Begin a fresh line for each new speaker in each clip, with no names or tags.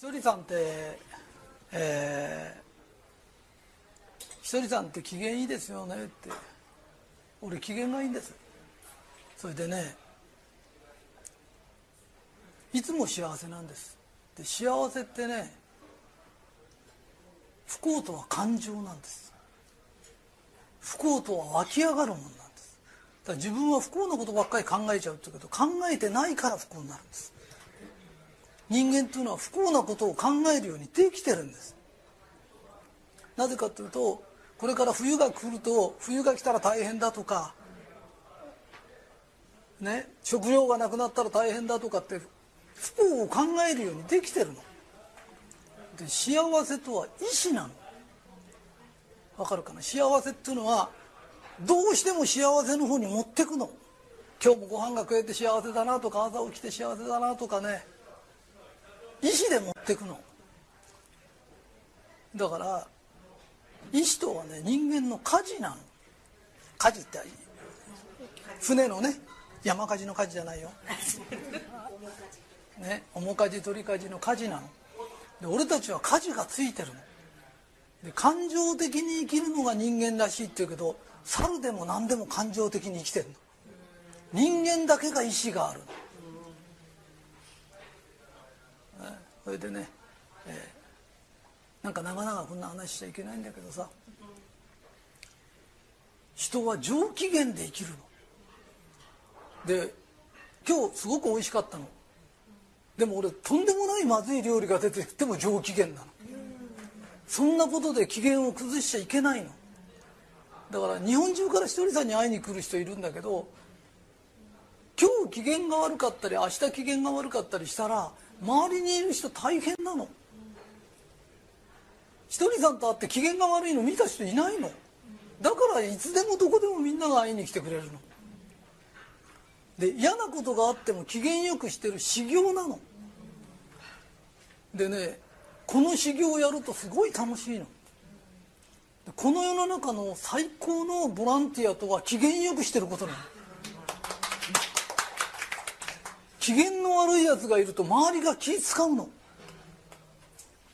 ひとりさんって、えー、ひとりさんって機嫌いいですよねって。俺機嫌がいいんです。それでねいつも幸せなんです。で幸せってね不幸とは感情なんです。不幸とは湧き上がるものなんです。だから自分は不幸なことばっかり考えちゃうっていうけど考えてないから不幸になるんです。人間というのは不幸なことを考えるようにできてるんです。なぜかというとこれから冬が来ると冬が来たら大変だとかね食料がなくなったら大変だとかって不幸を考えるようにできてるの。で幸せとは意志なの。わかるかな？幸せっていうのはどうしても幸せの方に持ってくの。今日もご飯が食えて幸せだなとか朝起きて幸せだなとかね。意志で持ってくの。だから意志とはね人間の舵なの舵って船のね山舵の舵じゃないよ。ね面舵取り舵の舵なの。で俺たちは舵がついてるの。で感情的に生きるのが人間らしいって言うけど猿でも何でも感情的に生きてるの。人間だけが意志があるのねそれでね、えーなんか長々こんな話しちゃいけないんだけどさ人は上機嫌で生きるの。で今日すごく美味しかったの。でも俺とんでもないまずい料理が出てきても上機嫌なの。そんなことで機嫌を崩しちゃいけないの。だから日本中からひとりさんに会いに来る人いるんだけど今日機嫌が悪かったり明日機嫌が悪かったりしたら周りにいる人大変なの。ひとりさんと会って機嫌が悪いの見た人いないの。だからいつでもどこでもみんなが会いに来てくれるの。で嫌なことがあっても機嫌よくしてる修行なの。でねこの修行をやるとすごい楽しいの。この世の中の最高のボランティアとは機嫌よくしてることなの。機嫌の悪いやつがいると周りが気使うの。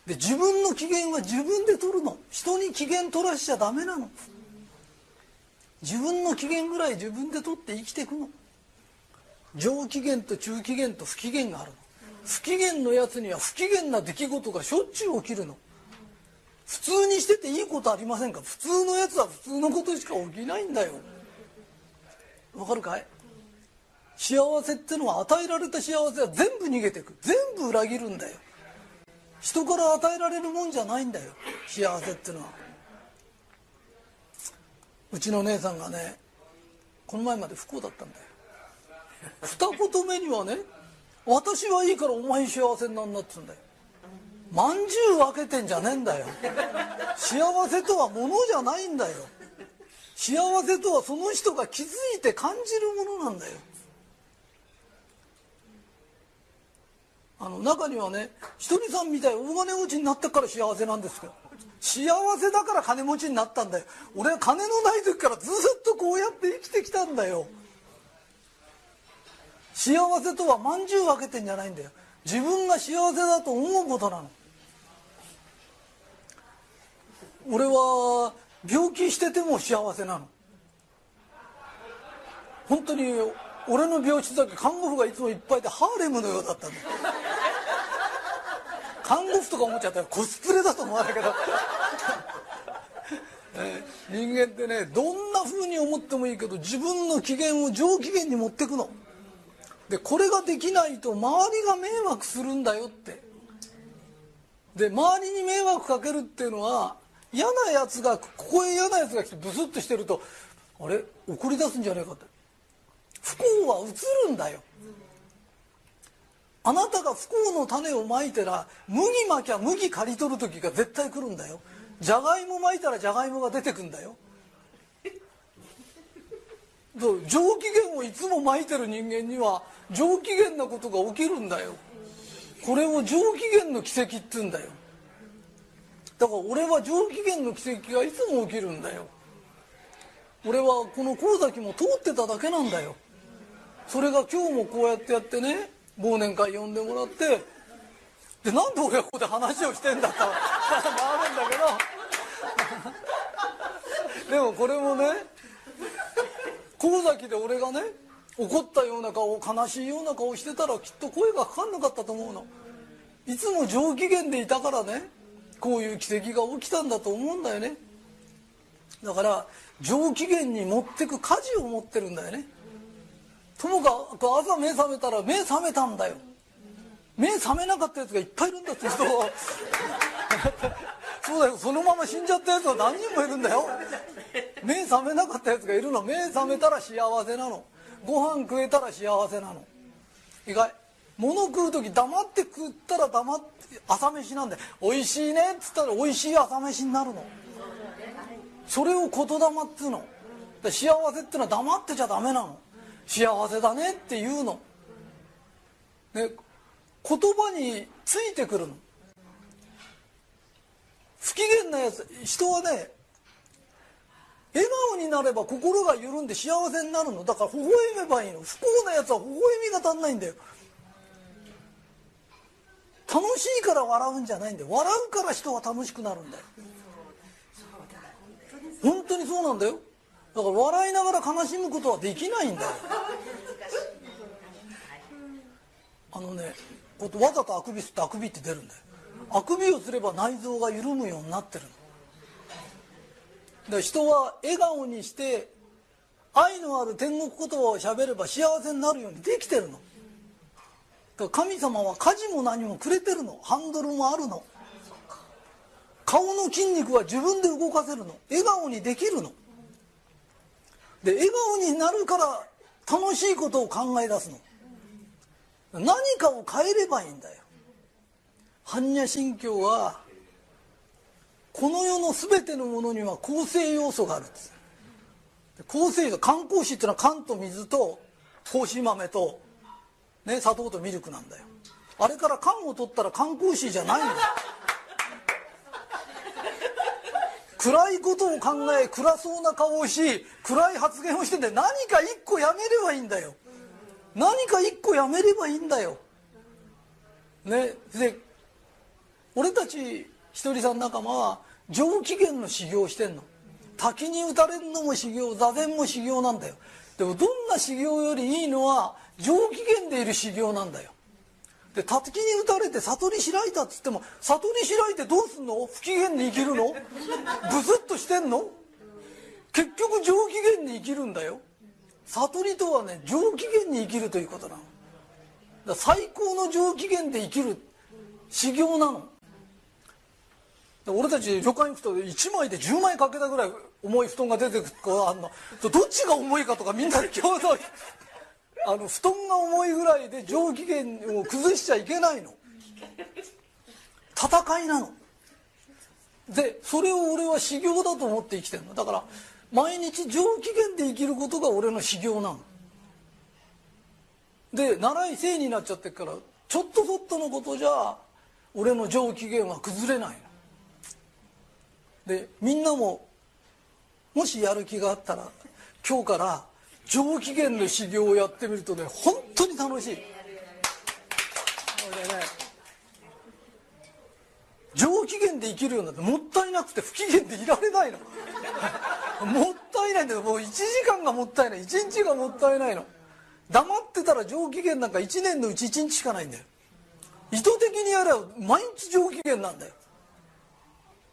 で自分の機嫌は自分で取るの。人に機嫌取らしちゃダメなの。自分の機嫌ぐらい自分で取って生きていくの。上機嫌と中機嫌と不機嫌があるの。不機嫌のやつには不機嫌な出来事がしょっちゅう起きるの。普通にしてていいことありませんか。普通のやつは普通のことしか起きないんだよ。わかるかい？幸せってのは与えられた幸せは全部逃げていく。全部裏切るんだよ。人から与えられるもんじゃないんだよ。幸せってのは。うちの姉さんがねこの前まで不幸だったんだよ。二言目にはね私はいいからお前幸せになんなっつうんだよ。まんじゅう分けてんじゃねえんだよ。幸せとはものじゃないんだよ。幸せとはその人が気づいて感じるものなんだよ。あの中にはねひとりさんみたい大金持ちになってから幸せなんですけど。幸せだから金持ちになったんだよ。俺は金のない時からずっとこうやって生きてきたんだよ。幸せとはまんじゅう分けてんじゃないんだよ。自分が幸せだと思うことなの。俺は病気してても幸せなの。本当に俺の病室だけ看護婦がいつもいっぱいでハーレムのようだったんだよ。看護婦とか思っちゃったらコスプレだと思わないけど、人間ってねどんな風に思ってもいいけど自分の機嫌を上機嫌に持ってくの。でこれができないと周りが迷惑するんだよって。で周りに迷惑かけるっていうのは嫌なやつがここへ嫌なやつが来てブスッとしてるとあれ？怒り出すんじゃねえかって。不幸は映るんだよ。あなたが不幸の種をまいたら麦まきゃ麦刈り取る時が絶対来るんだよ。じゃがいもまいたらじゃがいもが出てくんだよ。上機嫌をいつもまいてる人間には上機嫌なことが起きるんだよ。これを上機嫌の奇跡って言うんだよ。だから俺は上機嫌の奇跡がいつも起きるんだよ。俺はこの神崎も通ってただけなんだよ。それが今日もこうやってやってね忘年会呼んでもらってでなんで俺はここで話をしてんだとあるんだけど。でもこれもね神崎で俺がね怒ったような顔悲しいような顔してたらきっと声がかかんなかったと思うの。いつも上機嫌でいたからねこういう奇跡が起きたんだと思うんだよね。だから上機嫌に持ってく舵を持ってるんだよね。ともかく朝目覚めたら目覚めたんだよ。目覚めなかったやつがいっぱいいるんだって人は。そうだよ。そのまま死んじゃったやつは何人もいるんだよ。目覚めなかったやつがいるの。目覚めたら幸せなの。ご飯食えたら幸せなの。意外。物食う時黙って食ったら黙って朝飯なんで「おいしいね」っつったらおいしい朝飯になるの。それを言霊っつうの。幸せってのは黙ってちゃダメなの。幸せだねって言うの、ね、言葉についてくるの。不機嫌なやつ人はね笑顔になれば心が緩んで幸せになるの。だから微笑めばいいの。不幸なやつは微笑みが足んないんだよ。楽しいから笑うんじゃないんだよ。笑うから人は楽しくなるんだよ。本当にそうなんだよ。だから笑いながら悲しむことはできないんだよ。あのねわざとあくびすってあくびって出るんだよ。あくびをすれば内臓が緩むようになってるの。で人は笑顔にして愛のある天国言葉をしゃべれば幸せになるようにできてるの。神様は家事も何もくれてるの。ハンドルもあるの。顔の筋肉は自分で動かせるの。笑顔にできるの。で笑顔になるから楽しいことを考え出すの。何かを変えればいいんだよ。般若心経はこの世の全てのものには構成要素があるんです。構成要素缶麹っていうのは缶と水と格子豆と、ね、砂糖とミルクなんだよ。あれから缶を取ったら缶麹じゃないんだよ暗いことを考え暗そうな顔をし暗い発言をしてて何か一個やめればいいんだよ。何か一個やめればいいんだよ。ね。で俺たちひとりさん仲間は上機嫌の修行してんの。滝に打たれるのも修行座禅も修行なんだよ。でもどんな修行よりいいのは上機嫌でいる修行なんだよ。で滝に打たれて悟り開いたっつっても悟り開いてどうすんの？不機嫌に生きるの？ブスッとしてんの？結局上機嫌に生きるんだよ。悟りとはね上機嫌に生きるということなの。最高の上機嫌で生きる修行なの。俺たち旅館行くと1枚で10枚かけたぐらい重い布団が出てくる。あんのどっちが重いかとかみんなで共同あの布団が重いぐらいで上機嫌を崩しちゃいけないの。戦いなの。でそれを俺は修行だと思って生きてるの。だから毎日上機嫌で生きることが俺の修行なの。で習い生になっちゃってるからちょっとそっとのことじゃ俺の上機嫌は崩れないでみんなももしやる気があったら今日から上機嫌の修行をやってみるとね本当に楽しい。でね上機嫌で生きるようになってもったいなくて不機嫌でいられないの。もったいないんだよ。もう1時間がもったいない。1日がもったいないの。黙ってたら上機嫌なんか1年のうち1日しかないんだよ。意図的にやれば毎日上機嫌なんだよ。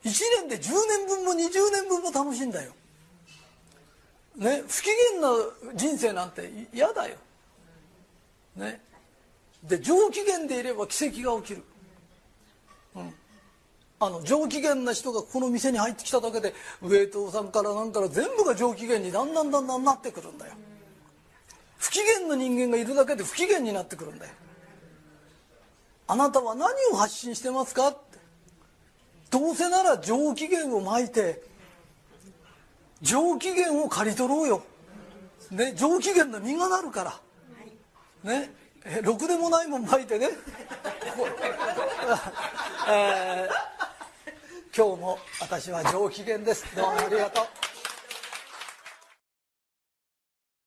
1年で10年分も20年分も楽しいんだよ。ね不機嫌な人生なんて嫌だよ。ね。で上機嫌でいれば奇跡が起きる。うん。あの上機嫌な人がこの店に入ってきただけでウエイトさんからなんから全部が上機嫌にだんだんだんだんなってくるんだよ。不機嫌な人間がいるだけで不機嫌になってくるんだよ。あなたは何を発信してますかって。どうせなら上機嫌をまいて上機嫌を刈り取ろうよ、ね、上機嫌の実がなるから。ねえろくでもないもんまいてね、えー今日も私は上機嫌です。どうもありがとう。